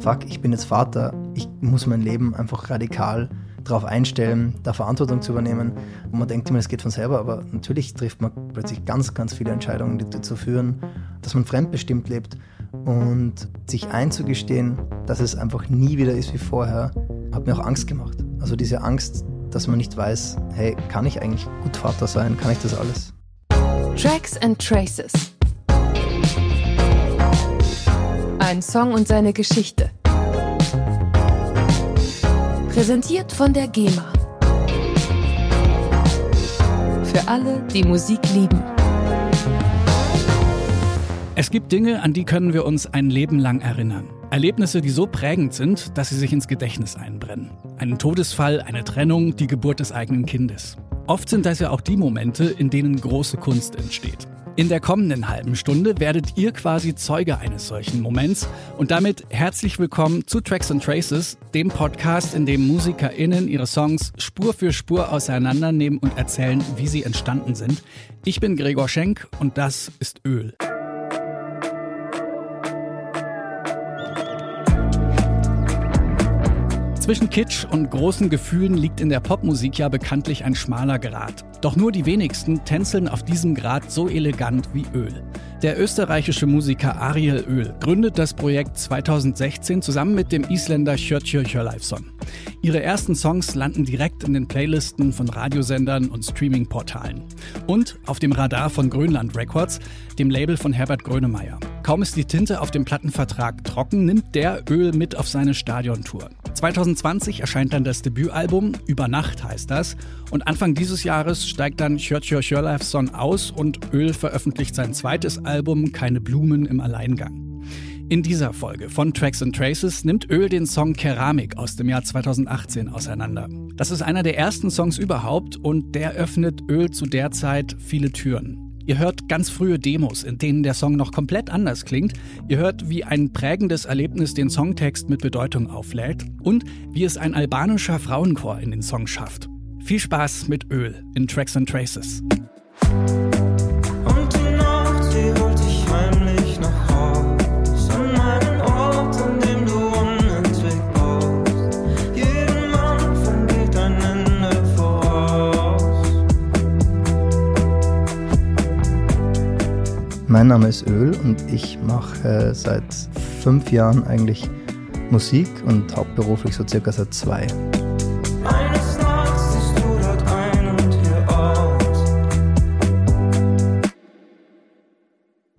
Fuck, ich bin jetzt Vater, ich muss mein Leben einfach radikal darauf einstellen, da Verantwortung zu übernehmen. Und man denkt immer, es geht von selber, aber natürlich trifft man plötzlich ganz, ganz viele Entscheidungen, die dazu führen, dass man fremdbestimmt lebt. Und sich einzugestehen, dass es einfach nie wieder ist wie vorher, hat mir auch Angst gemacht. Also diese Angst, dass man nicht weiß, hey, kann ich eigentlich gut Vater sein? Kann ich das alles? Tracks and Traces. Ein Song und seine Geschichte. Präsentiert von der GEMA. Für alle, die Musik lieben. Es gibt Dinge, an die können wir uns ein Leben lang erinnern. Erlebnisse, die so prägend sind, dass sie sich ins Gedächtnis einbrennen. Einen Todesfall, eine Trennung, die Geburt des eigenen Kindes. Oft sind das ja auch die Momente, in denen große Kunst entsteht. In der kommenden halben Stunde werdet ihr quasi Zeuge eines solchen Moments und damit herzlich willkommen zu Tracks and Traces, dem Podcast, in dem MusikerInnen ihre Songs Spur für Spur auseinandernehmen und erzählen, wie sie entstanden sind. Ich bin Gregor Schenk und das ist Öl. Zwischen Kitsch und großen Gefühlen liegt in der Popmusik ja bekanntlich ein schmaler Grat. Doch nur die wenigsten tänzeln auf diesem Grat so elegant wie Öl. Der österreichische Musiker Ariel Öl gründet das Projekt 2016 zusammen mit dem Isländer Hjörtjör Hjörleifsson. Ihre ersten Songs landen direkt in den Playlisten von Radiosendern und Streamingportalen. Und auf dem Radar von Grönland Records, dem Label von Herbert Grönemeyer. Kaum ist die Tinte auf dem Plattenvertrag trocken, nimmt der Öl mit auf seine Stadiontour. 2020 erscheint dann das Debütalbum, Über Nacht heißt das. Und Anfang dieses Jahres steigt dann Hjörtjör Hjörleifsson aus und Öl veröffentlicht sein zweites Album Keine Blumen im Alleingang. In dieser Folge von Tracks and Traces nimmt Öl den Song Keramik aus dem Jahr 2018 auseinander. Das ist einer der ersten Songs überhaupt und der öffnet Öl zu der Zeit viele Türen. Ihr hört ganz frühe Demos, in denen der Song noch komplett anders klingt. Ihr hört, wie ein prägendes Erlebnis den Songtext mit Bedeutung auflädt und wie es ein albanischer Frauenchor in den Song schafft. Viel Spaß mit Öl in Tracks and Traces. Mein Name ist Öl und ich mache seit fünf Jahren eigentlich Musik und hauptberuflich so circa seit zwei.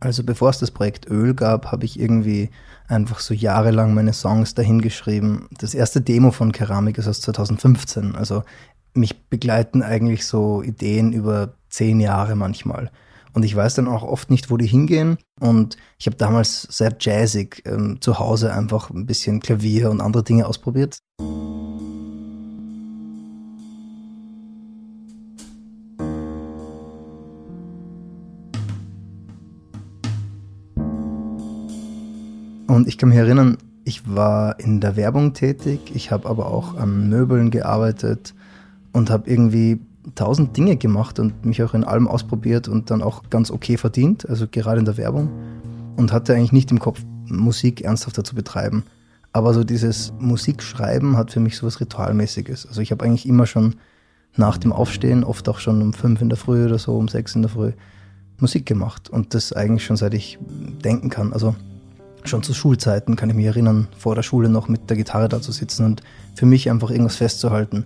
Also bevor es das Projekt Öl gab, habe ich irgendwie einfach so jahrelang meine Songs dahingeschrieben. Das erste Demo von Keramik ist aus 2015. Also mich begleiten eigentlich so Ideen über zehn Jahre manchmal. Und ich weiß dann auch oft nicht, wo die hingehen. Und ich habe damals sehr jazzig ähm, zu Hause einfach ein bisschen Klavier und andere Dinge ausprobiert. Und ich kann mich erinnern, ich war in der Werbung tätig, ich habe aber auch an Möbeln gearbeitet und habe irgendwie tausend Dinge gemacht und mich auch in allem ausprobiert und dann auch ganz okay verdient, also gerade in der Werbung. Und hatte eigentlich nicht im Kopf, Musik ernsthafter zu betreiben. Aber so dieses Musikschreiben hat für mich so was Ritualmäßiges. Also ich habe eigentlich immer schon nach dem Aufstehen, oft auch schon um fünf in der Früh oder so, um sechs in der Früh, Musik gemacht. Und das eigentlich schon seit ich denken kann. Also schon zu Schulzeiten kann ich mich erinnern, vor der Schule noch mit der Gitarre da zu sitzen und für mich einfach irgendwas festzuhalten.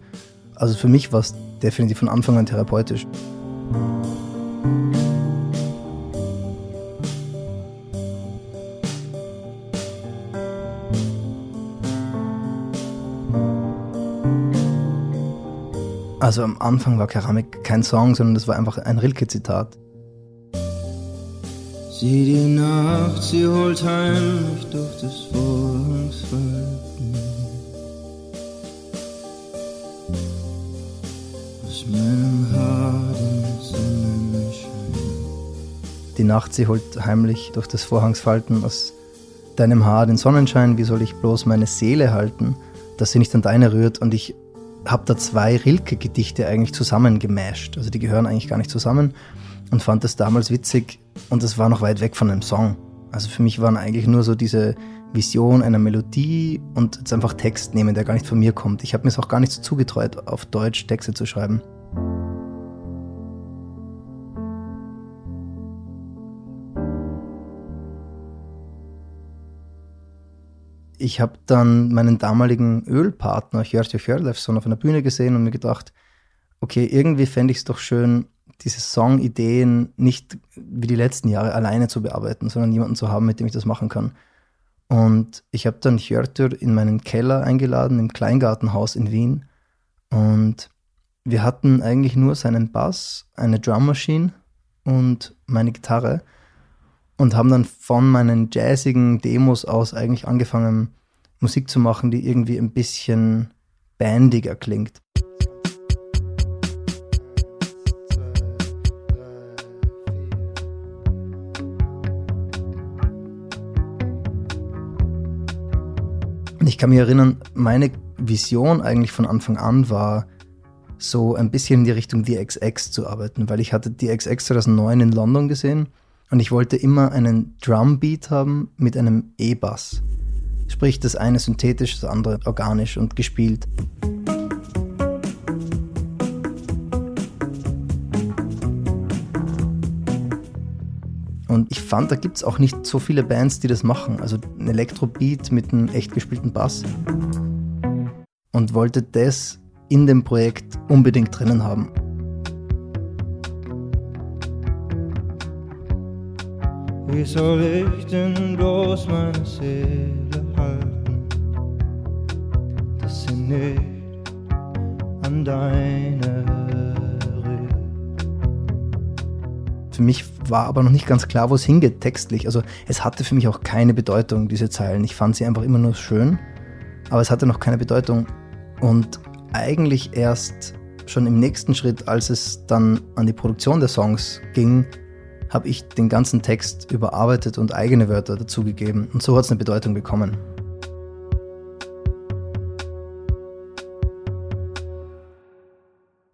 Also für mich war es definitiv von Anfang an therapeutisch. Also am Anfang war Keramik kein Song, sondern das war einfach ein Rilke-Zitat. Sieh die Nacht, sie holt heimlich durch das Vorhangsfall. Die Nacht, sie holt heimlich durch das Vorhangsfalten aus deinem Haar den Sonnenschein. Wie soll ich bloß meine Seele halten, dass sie nicht an deine rührt? Und ich habe da zwei Rilke-Gedichte eigentlich zusammengemasht. Also die gehören eigentlich gar nicht zusammen und fand das damals witzig und das war noch weit weg von einem Song. Also für mich waren eigentlich nur so diese Vision einer Melodie und jetzt einfach Text nehmen, der gar nicht von mir kommt. Ich habe mir es auch gar nicht so zugetreut, auf Deutsch Texte zu schreiben. Ich habe dann meinen damaligen Ölpartner Hjörtjo Hjörlefsson auf einer Bühne gesehen und mir gedacht, okay, irgendwie fände ich es doch schön, diese Songideen nicht wie die letzten Jahre alleine zu bearbeiten, sondern jemanden zu haben, mit dem ich das machen kann. Und ich habe dann Hjörtür in meinen Keller eingeladen, im Kleingartenhaus in Wien. Und wir hatten eigentlich nur seinen Bass, eine Drummaschine und meine Gitarre und haben dann von meinen jazzigen Demos aus eigentlich angefangen, Musik zu machen, die irgendwie ein bisschen bandiger klingt. ich kann mich erinnern, meine Vision eigentlich von Anfang an war, so ein bisschen in die Richtung DXX zu arbeiten, weil ich hatte DXX 2009 in London gesehen und ich wollte immer einen Drumbeat haben mit einem E-Bass. Sprich, das eine synthetisch, das andere organisch und gespielt. Und ich fand, da gibt es auch nicht so viele Bands, die das machen. Also ein Elektrobeat mit einem echt gespielten Bass. Und wollte das in dem Projekt unbedingt drinnen haben. Wie soll ich denn bloß meine Seele halten, dass sie nicht an deine Für mich war aber noch nicht ganz klar, wo es hingeht textlich. Also es hatte für mich auch keine Bedeutung, diese Zeilen. Ich fand sie einfach immer nur schön, aber es hatte noch keine Bedeutung. Und eigentlich erst schon im nächsten Schritt, als es dann an die Produktion der Songs ging, habe ich den ganzen Text überarbeitet und eigene Wörter dazugegeben. Und so hat es eine Bedeutung bekommen.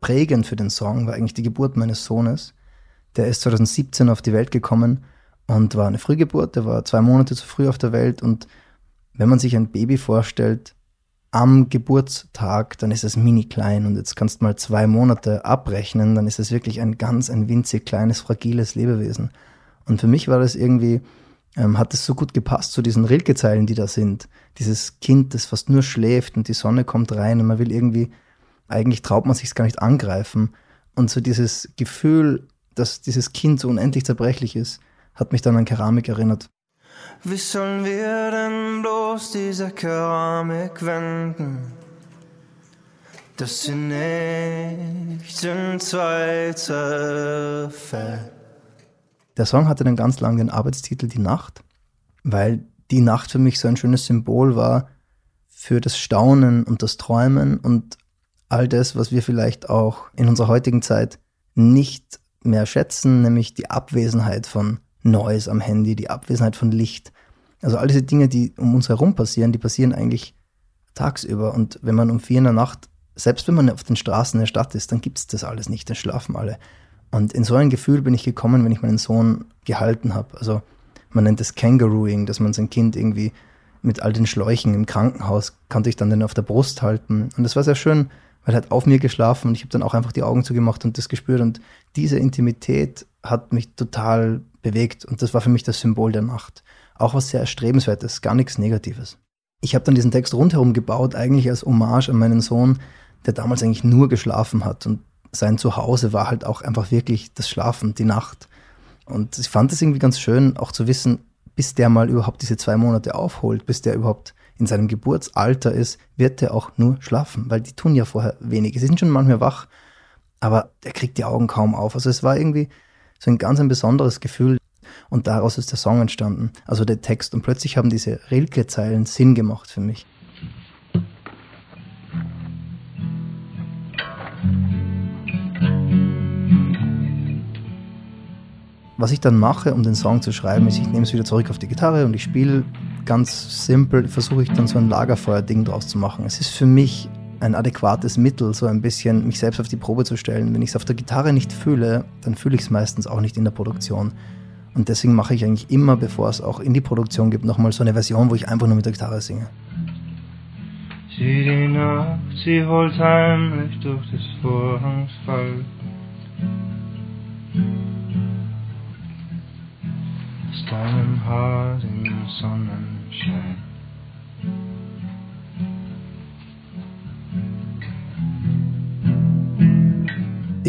Prägend für den Song war eigentlich die Geburt meines Sohnes. Der ist 2017 auf die Welt gekommen und war eine Frühgeburt. Der war zwei Monate zu früh auf der Welt. Und wenn man sich ein Baby vorstellt, am Geburtstag, dann ist es mini klein und jetzt kannst du mal zwei Monate abrechnen, dann ist es wirklich ein ganz, ein winzig kleines, fragiles Lebewesen. Und für mich war das irgendwie, ähm, hat es so gut gepasst zu diesen Rilke-Zeilen, die da sind. Dieses Kind, das fast nur schläft und die Sonne kommt rein und man will irgendwie, eigentlich traut man sich gar nicht angreifen. Und so dieses Gefühl, dass dieses Kind so unendlich zerbrechlich ist, hat mich dann an Keramik erinnert. Wie sollen wir denn bloß diese Keramik wenden, dass sie nicht in zwei zerfällt? Der Song hatte dann ganz lang den Arbeitstitel Die Nacht, weil die Nacht für mich so ein schönes Symbol war für das Staunen und das Träumen und all das, was wir vielleicht auch in unserer heutigen Zeit nicht mehr schätzen, nämlich die Abwesenheit von Noise am Handy, die Abwesenheit von Licht. Also all diese Dinge, die um uns herum passieren, die passieren eigentlich tagsüber. Und wenn man um vier in der Nacht, selbst wenn man auf den Straßen der Stadt ist, dann gibt es das alles nicht, dann schlafen alle. Und in so ein Gefühl bin ich gekommen, wenn ich meinen Sohn gehalten habe. Also man nennt es Kangarooing, dass man sein Kind irgendwie mit all den Schläuchen im Krankenhaus konnte ich dann den auf der Brust halten. Und das war sehr schön, weil er hat auf mir geschlafen und ich habe dann auch einfach die Augen zugemacht und das gespürt. Und diese Intimität hat mich total bewegt und das war für mich das Symbol der Nacht. Auch was sehr erstrebenswertes, gar nichts Negatives. Ich habe dann diesen Text rundherum gebaut, eigentlich als Hommage an meinen Sohn, der damals eigentlich nur geschlafen hat und sein Zuhause war halt auch einfach wirklich das Schlafen, die Nacht. Und ich fand es irgendwie ganz schön, auch zu wissen, bis der mal überhaupt diese zwei Monate aufholt, bis der überhaupt in seinem Geburtsalter ist, wird er auch nur schlafen, weil die tun ja vorher wenig. Sie sind schon manchmal wach, aber er kriegt die Augen kaum auf. Also es war irgendwie so ein ganz ein besonderes Gefühl und daraus ist der Song entstanden, also der Text. Und plötzlich haben diese Rilke-Zeilen Sinn gemacht für mich. Was ich dann mache, um den Song zu schreiben, ist, ich nehme es wieder zurück auf die Gitarre und ich spiele ganz simpel, versuche ich dann so ein Lagerfeuer-Ding draus zu machen. Es ist für mich ein adäquates Mittel, so ein bisschen mich selbst auf die Probe zu stellen. Wenn ich es auf der Gitarre nicht fühle, dann fühle ich es meistens auch nicht in der Produktion. Und deswegen mache ich eigentlich immer, bevor es auch in die Produktion gibt, nochmal so eine Version, wo ich einfach nur mit der Gitarre singe. Sieh die Nacht, sie holt heimlich durch des Vorhangs Fall. Aus deinem Haar den Sonnenschein.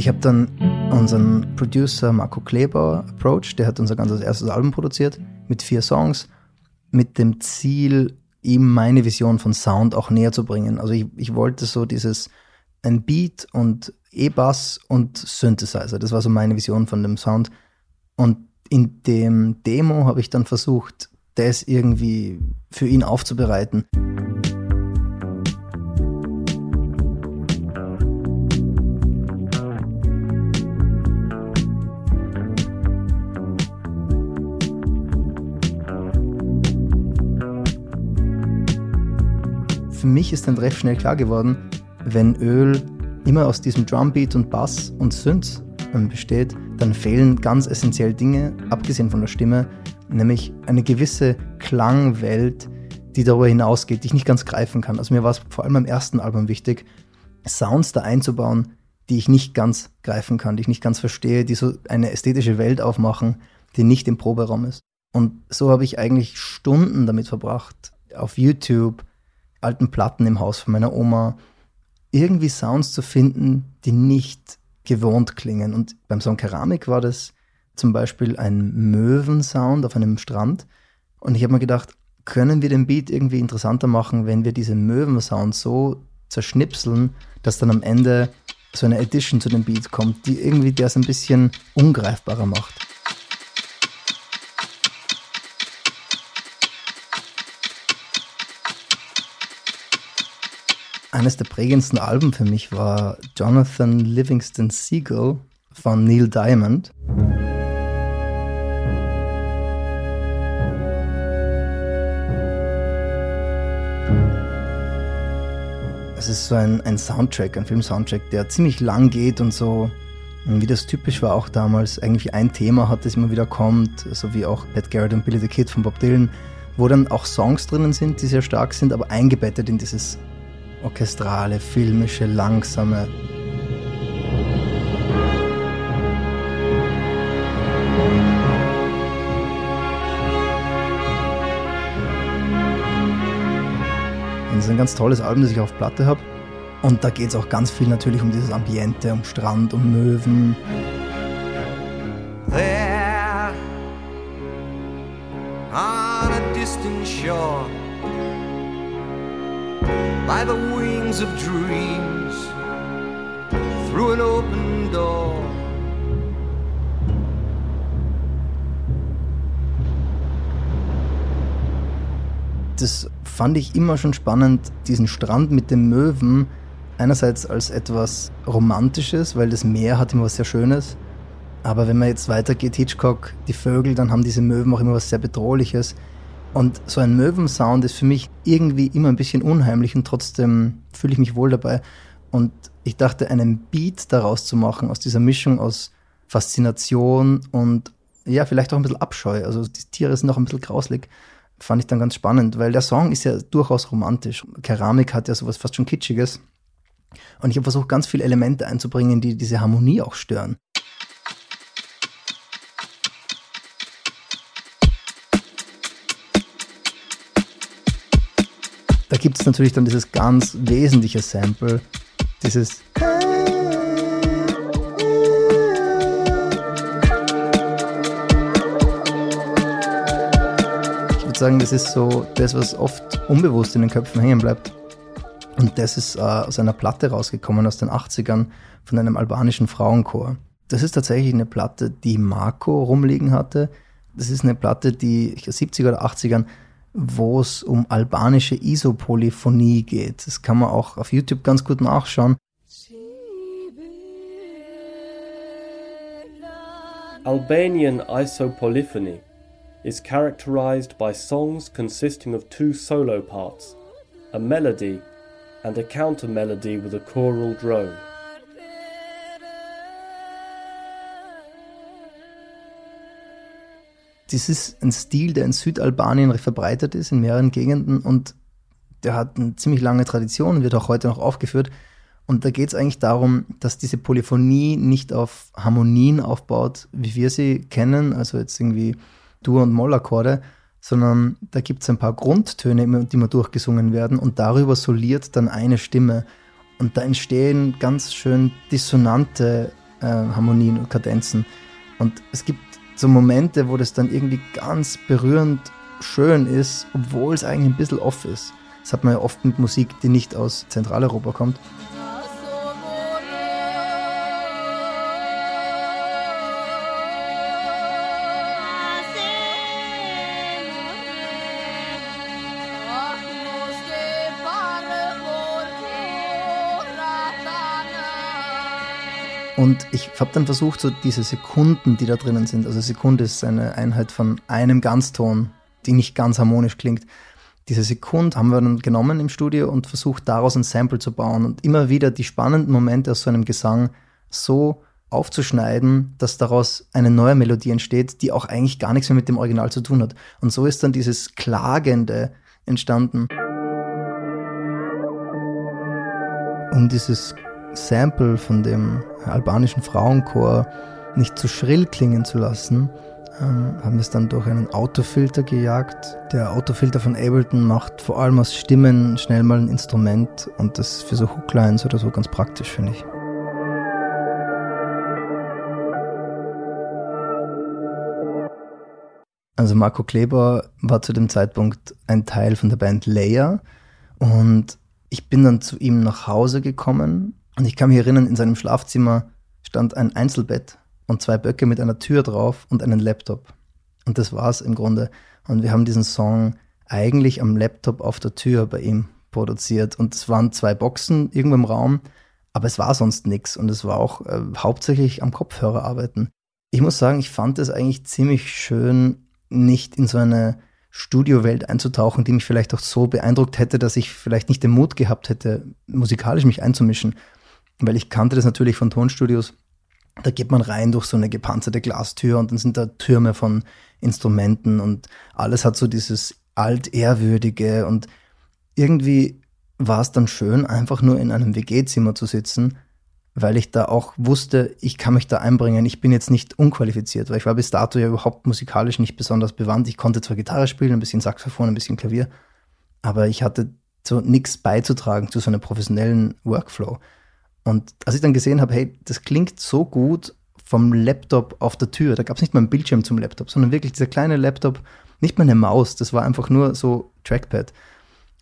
Ich habe dann unseren Producer Marco Kleber approached, der hat unser ganzes erstes Album produziert mit vier Songs, mit dem Ziel, ihm meine Vision von Sound auch näher zu bringen. Also ich, ich wollte so dieses ein Beat und E-Bass und Synthesizer. Das war so meine Vision von dem Sound. Und in dem Demo habe ich dann versucht, das irgendwie für ihn aufzubereiten. Für mich ist dann recht schnell klar geworden, wenn Öl immer aus diesem Drumbeat und Bass und Synth ähm, besteht, dann fehlen ganz essentiell Dinge, abgesehen von der Stimme, nämlich eine gewisse Klangwelt, die darüber hinausgeht, die ich nicht ganz greifen kann. Also mir war es vor allem beim ersten Album wichtig, Sounds da einzubauen, die ich nicht ganz greifen kann, die ich nicht ganz verstehe, die so eine ästhetische Welt aufmachen, die nicht im Proberaum ist. Und so habe ich eigentlich Stunden damit verbracht, auf YouTube alten Platten im Haus von meiner Oma, irgendwie Sounds zu finden, die nicht gewohnt klingen. Und beim Song Keramik war das zum Beispiel ein Möwensound auf einem Strand. Und ich habe mir gedacht, können wir den Beat irgendwie interessanter machen, wenn wir diese Möwensound so zerschnipseln, dass dann am Ende so eine Edition zu dem Beat kommt, die irgendwie das ein bisschen ungreifbarer macht. Eines der prägendsten Alben für mich war Jonathan Livingston Seagull von Neil Diamond. Es ist so ein, ein Soundtrack, ein Film-Soundtrack, der ziemlich lang geht und so, wie das typisch war auch damals, eigentlich ein Thema hat, das immer wieder kommt, so wie auch Pat Garrett und Billy the Kid von Bob Dylan, wo dann auch Songs drinnen sind, die sehr stark sind, aber eingebettet in dieses orchestrale, filmische, langsame. Es ist ein ganz tolles Album, das ich auf Platte habe. Und da geht es auch ganz viel natürlich um dieses Ambiente, um Strand, um Möwen. There, on a distant shore by the wings of dreams through an open door. Das fand ich immer schon spannend, diesen Strand mit den Möwen. Einerseits als etwas Romantisches, weil das Meer hat immer was sehr Schönes. Aber wenn man jetzt weitergeht, Hitchcock, die Vögel, dann haben diese Möwen auch immer was sehr Bedrohliches. Und so ein Möwensound ist für mich irgendwie immer ein bisschen unheimlich und trotzdem fühle ich mich wohl dabei. Und ich dachte, einen Beat daraus zu machen, aus dieser Mischung aus Faszination und ja, vielleicht auch ein bisschen Abscheu. Also die Tiere sind auch ein bisschen grauslig. Fand ich dann ganz spannend, weil der Song ist ja durchaus romantisch. Keramik hat ja sowas fast schon Kitschiges. Und ich habe versucht, ganz viele Elemente einzubringen, die diese Harmonie auch stören. Gibt es natürlich dann dieses ganz wesentliche Sample, dieses Ich würde sagen, das ist so das, was oft unbewusst in den Köpfen hängen bleibt. Und das ist äh, aus einer Platte rausgekommen aus den 80ern von einem albanischen Frauenchor. Das ist tatsächlich eine Platte, die Marco rumliegen hatte. Das ist eine Platte, die ich 70er oder 80ern wo es um albanische Isopolyphonie geht. Das kann man auch auf YouTube ganz gut nachschauen. Albanian isopolyphony is characterized by songs consisting of two solo parts, a melody and a counter melody with a choral drone. Das ist ein Stil, der in Südalbanien verbreitet ist, in mehreren Gegenden und der hat eine ziemlich lange Tradition und wird auch heute noch aufgeführt. Und da geht es eigentlich darum, dass diese Polyphonie nicht auf Harmonien aufbaut, wie wir sie kennen, also jetzt irgendwie Dur- und Mollakkorde, sondern da gibt es ein paar Grundtöne, die immer durchgesungen werden und darüber soliert dann eine Stimme. Und da entstehen ganz schön dissonante äh, Harmonien und Kadenzen. Und es gibt so Momente, wo das dann irgendwie ganz berührend schön ist, obwohl es eigentlich ein bisschen off ist. Das hat man ja oft mit Musik, die nicht aus Zentraleuropa kommt. Und ich habe dann versucht, so diese Sekunden, die da drinnen sind, also Sekunde ist eine Einheit von einem Ganzton, die nicht ganz harmonisch klingt. Diese Sekunde haben wir dann genommen im Studio und versucht, daraus ein Sample zu bauen und immer wieder die spannenden Momente aus so einem Gesang so aufzuschneiden, dass daraus eine neue Melodie entsteht, die auch eigentlich gar nichts mehr mit dem Original zu tun hat. Und so ist dann dieses Klagende entstanden. Um dieses Sample von dem albanischen Frauenchor nicht zu schrill klingen zu lassen, ähm, haben wir es dann durch einen Autofilter gejagt. Der Autofilter von Ableton macht vor allem aus Stimmen schnell mal ein Instrument und das für so Hooklines oder so ganz praktisch, finde ich. Also Marco Kleber war zu dem Zeitpunkt ein Teil von der Band Leia und ich bin dann zu ihm nach Hause gekommen und ich kann mich erinnern, in seinem Schlafzimmer stand ein Einzelbett und zwei Böcke mit einer Tür drauf und einen Laptop. Und das war's im Grunde. Und wir haben diesen Song eigentlich am Laptop auf der Tür bei ihm produziert. Und es waren zwei Boxen irgendwo im Raum, aber es war sonst nichts. Und es war auch äh, hauptsächlich am Kopfhörer arbeiten. Ich muss sagen, ich fand es eigentlich ziemlich schön, nicht in so eine Studiowelt einzutauchen, die mich vielleicht auch so beeindruckt hätte, dass ich vielleicht nicht den Mut gehabt hätte, musikalisch mich einzumischen weil ich kannte das natürlich von Tonstudios. Da geht man rein durch so eine gepanzerte Glastür und dann sind da Türme von Instrumenten und alles hat so dieses altehrwürdige und irgendwie war es dann schön, einfach nur in einem WG-Zimmer zu sitzen, weil ich da auch wusste, ich kann mich da einbringen. Ich bin jetzt nicht unqualifiziert, weil ich war bis dato ja überhaupt musikalisch nicht besonders bewandt. Ich konnte zwar Gitarre spielen, ein bisschen Saxophon, ein bisschen Klavier, aber ich hatte so nichts beizutragen zu so einem professionellen Workflow. Und als ich dann gesehen habe, hey, das klingt so gut vom Laptop auf der Tür, da gab es nicht mal einen Bildschirm zum Laptop, sondern wirklich dieser kleine Laptop, nicht mal eine Maus, das war einfach nur so Trackpad.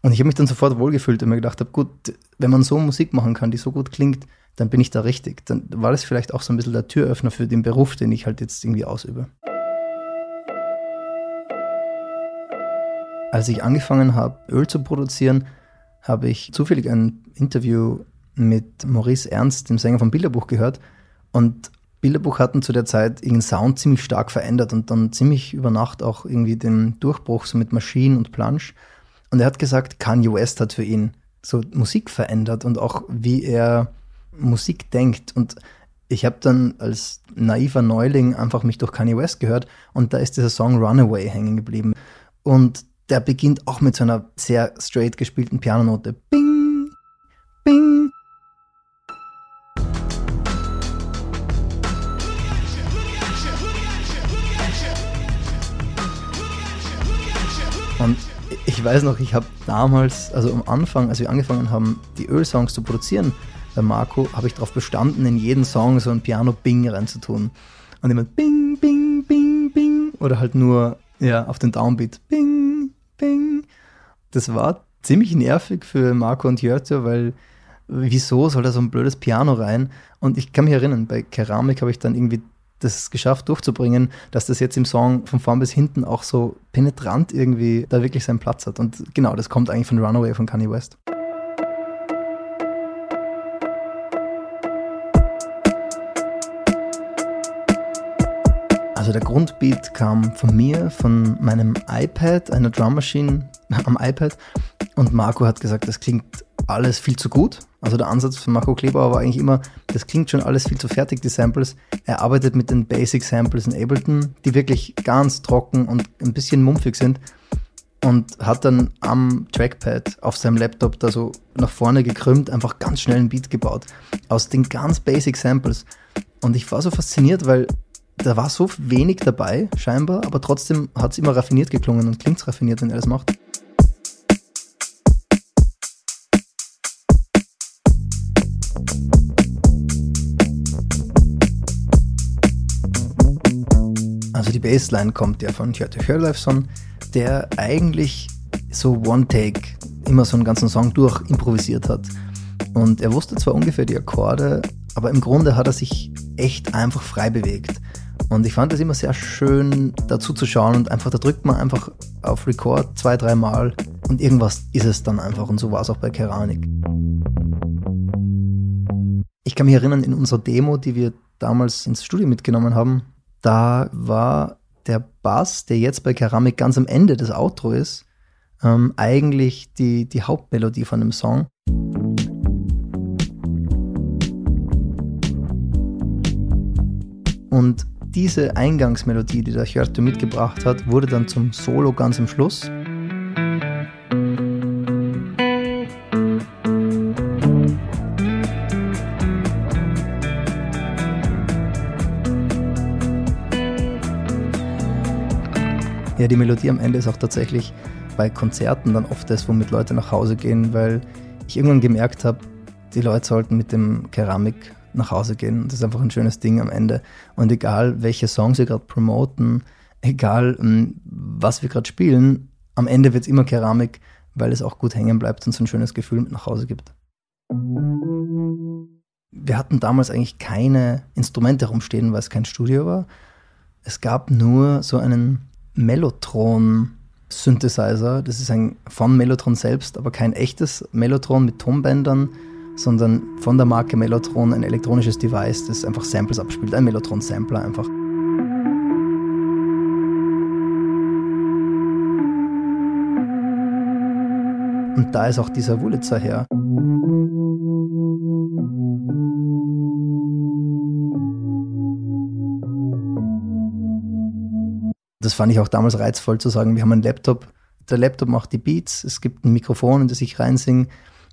Und ich habe mich dann sofort wohlgefühlt und mir gedacht habe, gut, wenn man so Musik machen kann, die so gut klingt, dann bin ich da richtig. Dann war das vielleicht auch so ein bisschen der Türöffner für den Beruf, den ich halt jetzt irgendwie ausübe. Als ich angefangen habe, Öl zu produzieren, habe ich zufällig ein Interview mit Maurice Ernst, dem Sänger von Bilderbuch, gehört. Und Bilderbuch hatten zu der Zeit ihren Sound ziemlich stark verändert und dann ziemlich über Nacht auch irgendwie den Durchbruch so mit Maschinen und Planche. Und er hat gesagt, Kanye West hat für ihn so Musik verändert und auch wie er Musik denkt. Und ich habe dann als naiver Neuling einfach mich durch Kanye West gehört und da ist dieser Song Runaway hängen geblieben. Und der beginnt auch mit so einer sehr straight gespielten Pianonote. Bing, bing. Ich weiß noch, ich habe damals, also am Anfang, als wir angefangen haben, die Öl-Songs zu produzieren, bei Marco, habe ich darauf bestanden, in jeden Song so ein Piano-Bing reinzutun. Und immer Bing, Bing, Bing, Bing. Oder halt nur ja, auf den Downbeat. Bing, Bing. Das war ziemlich nervig für Marco und Jörte, weil wieso soll da so ein blödes Piano rein? Und ich kann mich erinnern, bei Keramik habe ich dann irgendwie das geschafft durchzubringen, dass das jetzt im Song von vorn bis hinten auch so penetrant irgendwie da wirklich seinen Platz hat. Und genau, das kommt eigentlich von Runaway von Kanye West. Also der Grundbeat kam von mir, von meinem iPad, einer Drum Machine am iPad. Und Marco hat gesagt, das klingt alles viel zu gut. Also der Ansatz von Marco Kleber war eigentlich immer, das klingt schon alles viel zu fertig, die Samples. Er arbeitet mit den Basic Samples in Ableton, die wirklich ganz trocken und ein bisschen mumpfig sind und hat dann am Trackpad auf seinem Laptop da so nach vorne gekrümmt, einfach ganz schnell einen Beat gebaut aus den ganz Basic Samples. Und ich war so fasziniert, weil da war so wenig dabei, scheinbar, aber trotzdem hat es immer raffiniert geklungen und klingt raffiniert, wenn er das macht. Also die Bassline kommt ja von Hjörte Hjörleifsson, der eigentlich so One-Take immer so einen ganzen Song durch improvisiert hat. Und er wusste zwar ungefähr die Akkorde, aber im Grunde hat er sich echt einfach frei bewegt. Und ich fand es immer sehr schön, dazu zu schauen und einfach, da drückt man einfach auf Record zwei, dreimal und irgendwas ist es dann einfach. Und so war es auch bei Keramik. Ich kann mich erinnern, in unserer Demo, die wir damals ins Studio mitgenommen haben, da war der Bass, der jetzt bei Keramik ganz am Ende des Outro ist, ähm, eigentlich die, die Hauptmelodie von dem Song. Und diese Eingangsmelodie, die der Hjörte mitgebracht hat, wurde dann zum Solo ganz am Schluss. Ja, die Melodie am Ende ist auch tatsächlich bei Konzerten dann oft das, womit Leute nach Hause gehen, weil ich irgendwann gemerkt habe, die Leute sollten mit dem Keramik nach Hause gehen. Das ist einfach ein schönes Ding am Ende. Und egal, welche Songs wir gerade promoten, egal, hm, was wir gerade spielen, am Ende wird es immer Keramik, weil es auch gut hängen bleibt und so ein schönes Gefühl mit nach Hause gibt. Wir hatten damals eigentlich keine Instrumente rumstehen, weil es kein Studio war. Es gab nur so einen Mellotron Synthesizer. Das ist ein von Mellotron selbst, aber kein echtes Mellotron mit Tonbändern, sondern von der Marke Mellotron ein elektronisches Device, das einfach Samples abspielt. Ein Mellotron-Sampler einfach. Und da ist auch dieser Wurlitzer her. Das fand ich auch damals reizvoll zu sagen, wir haben einen Laptop, der Laptop macht die Beats, es gibt ein Mikrofon, in das ich reinsinge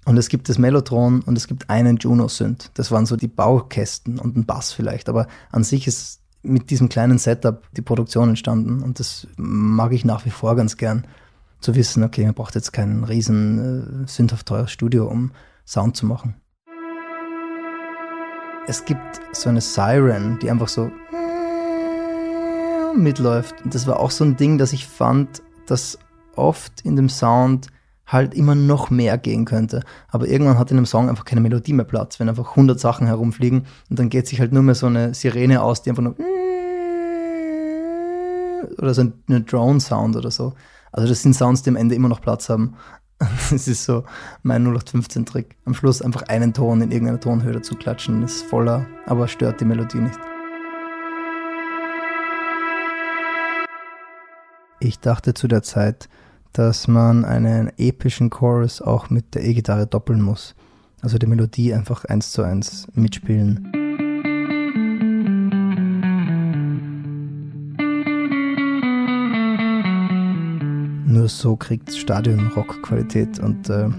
und es gibt das Mellotron und es gibt einen Juno-Synth. Das waren so die Baukästen und ein Bass vielleicht, aber an sich ist mit diesem kleinen Setup die Produktion entstanden und das mag ich nach wie vor ganz gern zu wissen, okay, man braucht jetzt kein riesen äh, sündhaft teures Studio, um Sound zu machen. Es gibt so eine Siren, die einfach so mitläuft. Und das war auch so ein Ding, dass ich fand, dass oft in dem Sound halt immer noch mehr gehen könnte. Aber irgendwann hat in einem Song einfach keine Melodie mehr Platz, wenn einfach 100 Sachen herumfliegen und dann geht sich halt nur mehr so eine Sirene aus, die einfach nur oder so ein Drone-Sound oder so. Also das sind Sounds, die am Ende immer noch Platz haben. Das ist so mein 0815-Trick. Am Schluss einfach einen Ton in irgendeiner Tonhöhe dazu klatschen, ist voller, aber stört die Melodie nicht. Ich dachte zu der Zeit, dass man einen epischen Chorus auch mit der E-Gitarre doppeln muss. Also die Melodie einfach eins zu eins mitspielen. Nur so kriegt Stadion-Rock-Qualität und äh,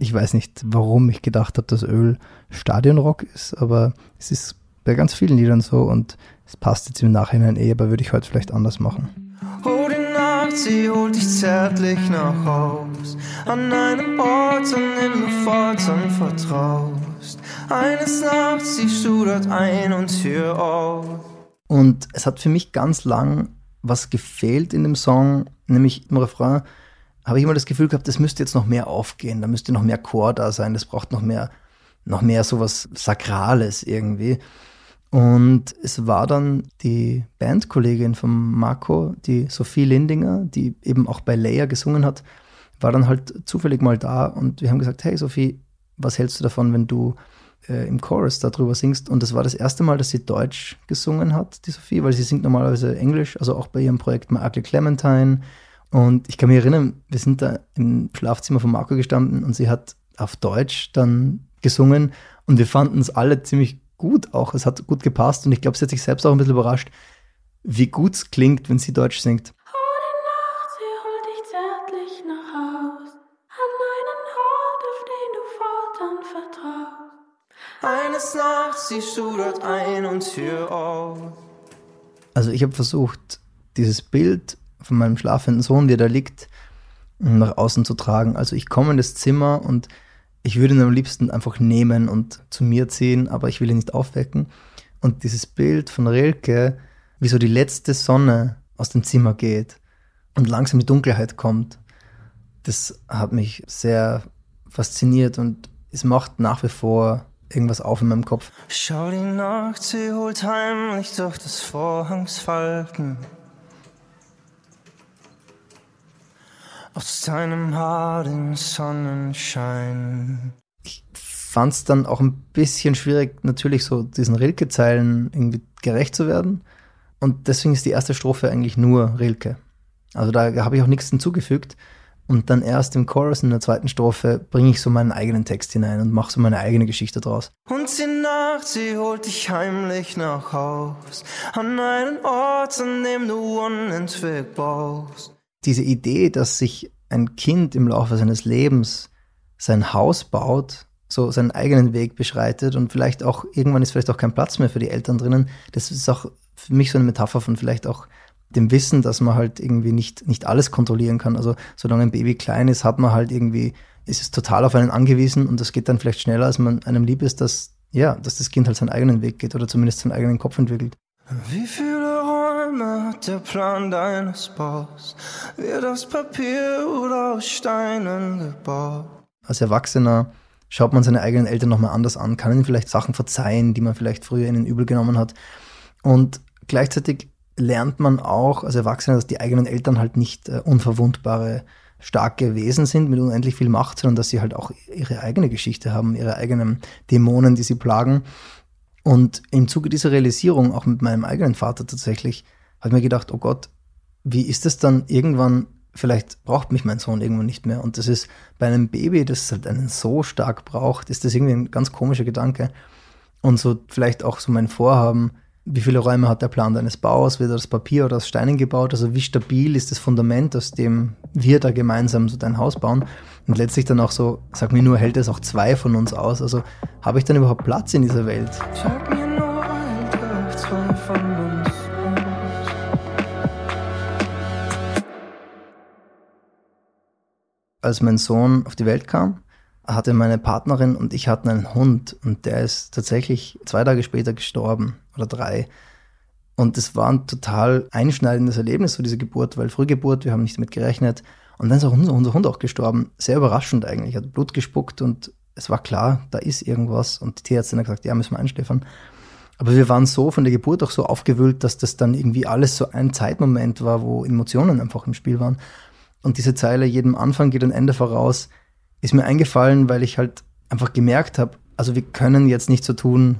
ich weiß nicht, warum ich gedacht habe, dass Öl Stadionrock ist, aber es ist bei ganz vielen Liedern so und es passt jetzt im Nachhinein eh, aber würde ich heute vielleicht anders machen sie holt dich zärtlich nach Haus. An einem Ort, an dem du fortan vertraust. Eines Nachts siehst du dort ein und Tür auf. Und es hat für mich ganz lang was gefehlt in dem Song, nämlich im Refrain habe ich immer das Gefühl gehabt, das müsste jetzt noch mehr aufgehen, da müsste noch mehr Chor da sein, das braucht noch mehr, noch mehr sowas Sakrales irgendwie. Und es war dann die Bandkollegin von Marco, die Sophie Lindinger, die eben auch bei Leia gesungen hat, war dann halt zufällig mal da und wir haben gesagt, hey Sophie, was hältst du davon, wenn du äh, im Chorus darüber singst? Und das war das erste Mal, dass sie Deutsch gesungen hat, die Sophie, weil sie singt normalerweise Englisch, also auch bei ihrem Projekt My Ugly Clementine. Und ich kann mich erinnern, wir sind da im Schlafzimmer von Marco gestanden und sie hat auf Deutsch dann gesungen und wir fanden es alle ziemlich gut auch. Es hat gut gepasst und ich glaube, sie hat sich selbst auch ein bisschen überrascht, wie gut es klingt, wenn sie Deutsch singt. Eines Nachts siehst du dort ein und Tür auf. Also ich habe versucht, dieses Bild von meinem schlafenden Sohn, wie er da liegt, nach außen zu tragen. Also ich komme in das Zimmer und ich würde ihn am liebsten einfach nehmen und zu mir ziehen, aber ich will ihn nicht aufwecken. Und dieses Bild von Rilke, wie so die letzte Sonne aus dem Zimmer geht und langsam die Dunkelheit kommt, das hat mich sehr fasziniert und es macht nach wie vor irgendwas auf in meinem Kopf. Schau die Nacht, sie holt heimlich durch das Vorhangsfalten. Aus deinem Haar den Sonnenschein. Ich fand es dann auch ein bisschen schwierig, natürlich so diesen Rilke-Zeilen irgendwie gerecht zu werden. Und deswegen ist die erste Strophe eigentlich nur Rilke. Also da habe ich auch nichts hinzugefügt. Und dann erst im Chorus in der zweiten Strophe bringe ich so meinen eigenen Text hinein und mache so meine eigene Geschichte draus. Und die Nacht, sie holt dich heimlich nach Haus, an einen Ort, an dem du unentwegt baust. Diese Idee, dass sich ein Kind im Laufe seines Lebens sein Haus baut, so seinen eigenen Weg beschreitet und vielleicht auch irgendwann ist vielleicht auch kein Platz mehr für die Eltern drinnen, das ist auch für mich so eine Metapher von vielleicht auch dem Wissen, dass man halt irgendwie nicht, nicht alles kontrollieren kann. Also solange ein Baby klein ist, hat man halt irgendwie, ist es total auf einen angewiesen und das geht dann vielleicht schneller, als man einem lieb ist, dass, ja, dass das Kind halt seinen eigenen Weg geht oder zumindest seinen eigenen Kopf entwickelt. Wie viele Hat der Plan deines Baus? Wird aus Papier oder aus Steinen gebaut? Als Erwachsener schaut man seine eigenen Eltern nochmal anders an, kann ihnen vielleicht Sachen verzeihen, die man vielleicht früher ihnen übel genommen hat. Und gleichzeitig lernt man auch als Erwachsener, dass die eigenen Eltern halt nicht äh, unverwundbare, starke Wesen sind mit unendlich viel Macht, sondern dass sie halt auch ihre eigene Geschichte haben, ihre eigenen Dämonen, die sie plagen. Und im Zuge dieser Realisierung, auch mit meinem eigenen Vater tatsächlich, habe ich mir gedacht, oh Gott, wie ist es dann irgendwann, vielleicht braucht mich mein Sohn irgendwann nicht mehr. Und das ist bei einem Baby, das halt einen so stark braucht, ist das irgendwie ein ganz komischer Gedanke. Und so vielleicht auch so mein Vorhaben, wie viele Räume hat der Plan deines Baus? Wird aus Papier oder aus Steinen gebaut? Also wie stabil ist das Fundament, aus dem wir da gemeinsam so dein Haus bauen? Und letztlich dann auch so, sag mir nur, hält es auch zwei von uns aus? Also habe ich dann überhaupt Platz in dieser Welt? Sag mir Als mein Sohn auf die Welt kam, hatte meine Partnerin und ich hatten einen Hund und der ist tatsächlich zwei Tage später gestorben oder drei. Und es war ein total einschneidendes Erlebnis, so diese Geburt, weil Frühgeburt, wir haben nicht damit gerechnet. Und dann ist auch unser, unser Hund auch gestorben. Sehr überraschend eigentlich. Hat Blut gespuckt und es war klar, da ist irgendwas. Und die Tierärztin hat gesagt, ja, müssen wir einschläfern. Aber wir waren so von der Geburt auch so aufgewühlt, dass das dann irgendwie alles so ein Zeitmoment war, wo Emotionen einfach im Spiel waren. Und diese Zeile, jedem Anfang geht ein Ende voraus, ist mir eingefallen, weil ich halt einfach gemerkt habe, also wir können jetzt nicht so tun,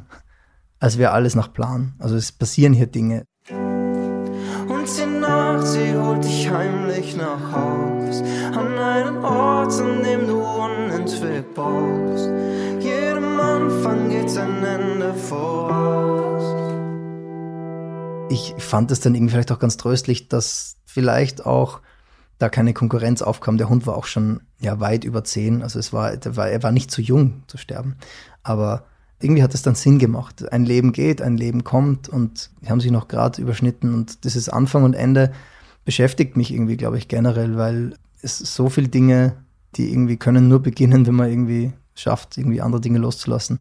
als wäre alles nach Plan. Also es passieren hier Dinge. Und die Nacht, sie holt dich heimlich nach Haus, an einen Ort, an dem du unentwegt baust. Jedem Anfang geht ein Ende voraus. Ich fand es dann irgendwie vielleicht auch ganz tröstlich, dass vielleicht auch da keine Konkurrenz aufkam. Der Hund war auch schon ja weit über zehn, also es war, war, er war nicht zu jung zu sterben. Aber irgendwie hat es dann Sinn gemacht. Ein Leben geht, ein Leben kommt und die haben sich noch gerade überschnitten und dieses Anfang und Ende beschäftigt mich irgendwie, glaube ich, generell, weil es so viele Dinge, die irgendwie können nur beginnen, wenn man irgendwie schafft, irgendwie andere Dinge loszulassen.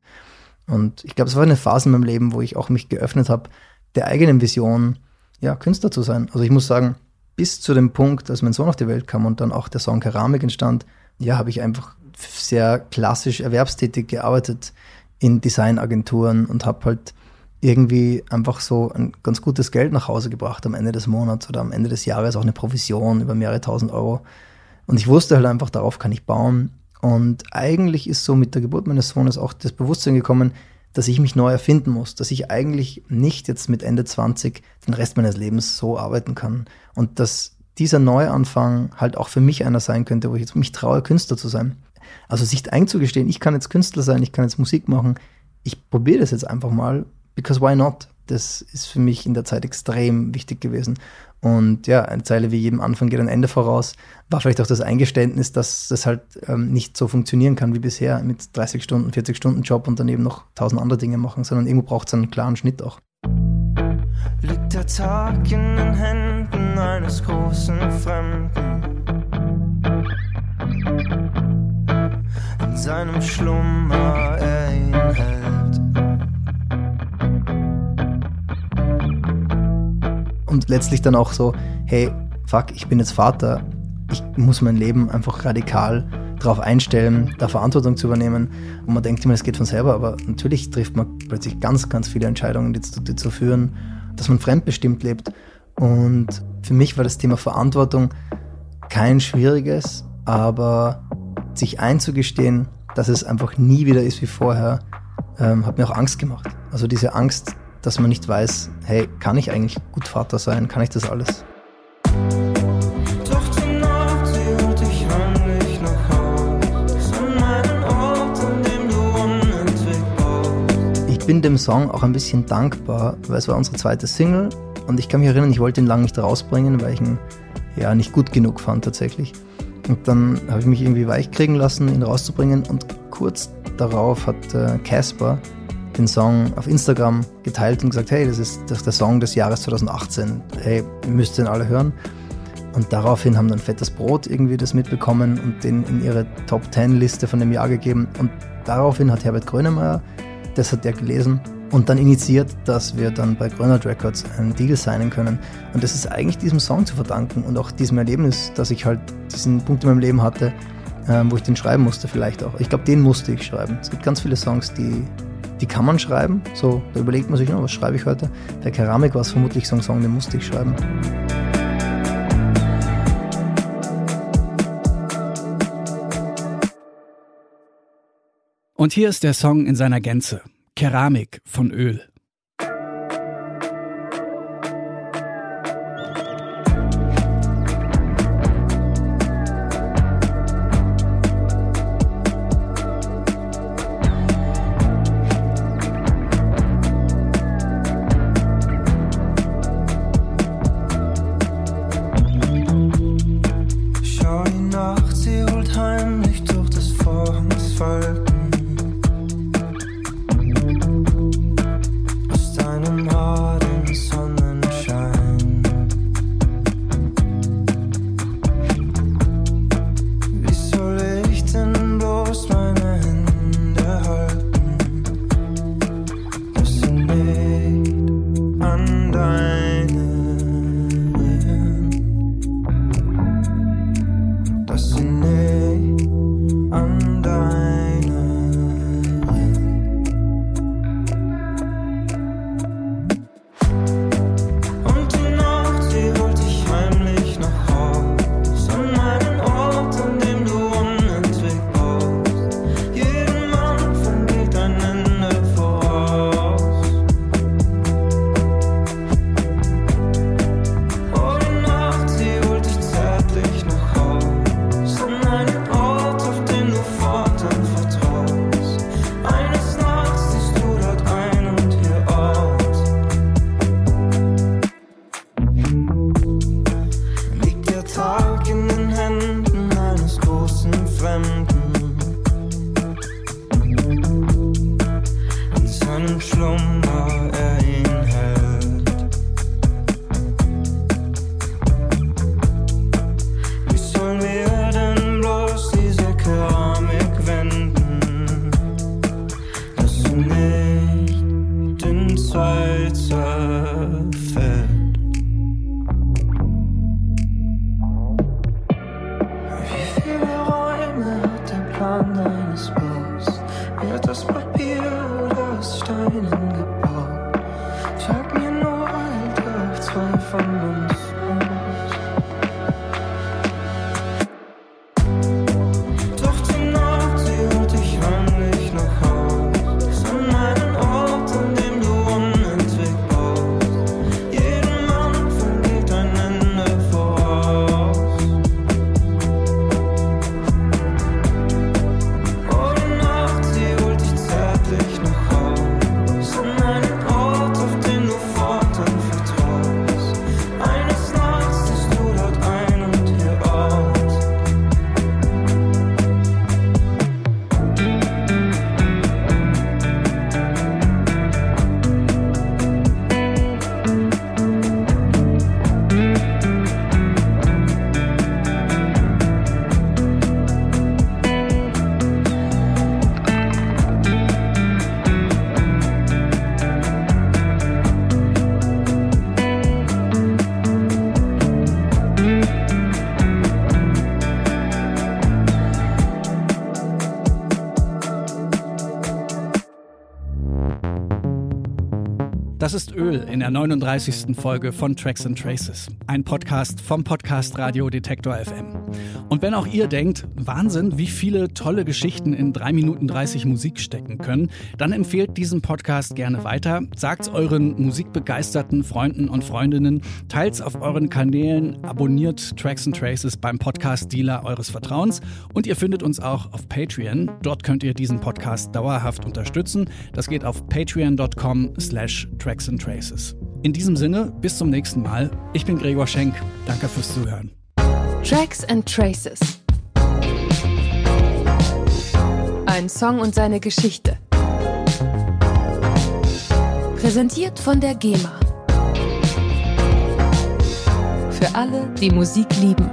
Und ich glaube, es war eine Phase in meinem Leben, wo ich auch mich geöffnet habe, der eigenen Vision, ja, Künstler zu sein. Also ich muss sagen, bis zu dem Punkt, als mein Sohn auf die Welt kam und dann auch der Song Keramik entstand, ja, habe ich einfach sehr klassisch erwerbstätig gearbeitet in Designagenturen und habe halt irgendwie einfach so ein ganz gutes Geld nach Hause gebracht am Ende des Monats oder am Ende des Jahres auch eine Provision über mehrere tausend Euro. Und ich wusste halt einfach, darauf kann ich bauen. Und eigentlich ist so mit der Geburt meines Sohnes auch das Bewusstsein gekommen, dass ich mich neu erfinden muss, dass ich eigentlich nicht jetzt mit Ende 20 den Rest meines Lebens so arbeiten kann. Und dass dieser Neuanfang halt auch für mich einer sein könnte, wo ich jetzt mich traue, Künstler zu sein. Also sich einzugestehen, ich kann jetzt Künstler sein, ich kann jetzt Musik machen, ich probiere das jetzt einfach mal, because why not? Das ist für mich in der Zeit extrem wichtig gewesen. Und ja, eine Zeile wie jedem Anfang geht ein Ende voraus, war vielleicht auch das Eingeständnis, dass das halt ähm, nicht so funktionieren kann wie bisher mit 30 Stunden, 40 Stunden Job und daneben noch tausend andere Dinge machen, sondern irgendwo braucht es einen klaren Schnitt auch. Liegt der Tag in den Händen eines großen Fremden. In seinem Schlummer und letztlich dann auch so, hey, fuck, ich bin jetzt Vater, ich muss mein Leben einfach radikal darauf einstellen, da Verantwortung zu übernehmen. Und man denkt immer, es geht von selber, aber natürlich trifft man plötzlich ganz, ganz viele Entscheidungen, die dazu führen, dass man fremdbestimmt lebt. Und für mich war das Thema Verantwortung kein schwieriges, aber sich einzugestehen, dass es einfach nie wieder ist wie vorher, ähm, hat mir auch Angst gemacht. Also diese Angst, dass man nicht weiß, hey, kann ich eigentlich gut Vater sein? Kann ich das alles? Ich bin dem Song auch ein bisschen dankbar, weil es war unsere zweite Single und ich kann mich erinnern, ich wollte ihn lange nicht rausbringen, weil ich ihn ja nicht gut genug fand tatsächlich. Und dann habe ich mich irgendwie weich kriegen lassen, ihn rauszubringen und kurz darauf hat Casper äh, den Song auf Instagram geteilt und gesagt, hey, das ist, der Song des Jahres 2018. Hey, ihr müsst den alle hören. Und daraufhin haben dann Fettes Brot irgendwie das mitbekommen und den in ihre Top 10 Liste von dem Jahr gegeben. Und daraufhin hat Herbert Grönemeyer, das hat er gelesen und dann initiiert, dass wir dann bei Grönert Records einen Deal signen können. Und das ist eigentlich diesem Song zu verdanken und auch diesem Erlebnis, dass ich halt diesen Punkt in meinem Leben hatte, ähm, wo ich den schreiben musste vielleicht auch. Ich glaube, den musste ich schreiben. Es gibt ganz viele Songs, die, die kann man schreiben. So, da überlegt man sich, oh, was schreibe ich heute? Bei Keramik war es vermutlich so ein Song, den musste ich schreiben. Und hier ist der Song in seiner Gänze. Keramik von Öl. Das ist Öl in der 39. Folge von Tracks and Traces, ein Podcast vom Podcast Radio Detektor FM. Und wenn auch ihr denkt, Wahnsinn, wie viele tolle Geschichten in 3 Minuten 30 Musik stecken können, dann empfehlt diesen Podcast gerne weiter, sagt's euren musikbegeisterten Freunden und Freundinnen, teilt's auf euren Kanälen, abonniert Tracks and Traces beim Podcast Dealer eures Vertrauens und ihr findet uns auch auf Patreon. Dort könnt ihr diesen Podcast dauerhaft unterstützen. Das geht auf patreon.com slash Tracks and Traces. In diesem Sinne, bis zum nächsten Mal. Ich bin Gregor Schenk. Danke fürs Zuhören. Tracks and Traces. Ein Song und seine Geschichte. Präsentiert von der GEMA. Für alle, die Musik lieben.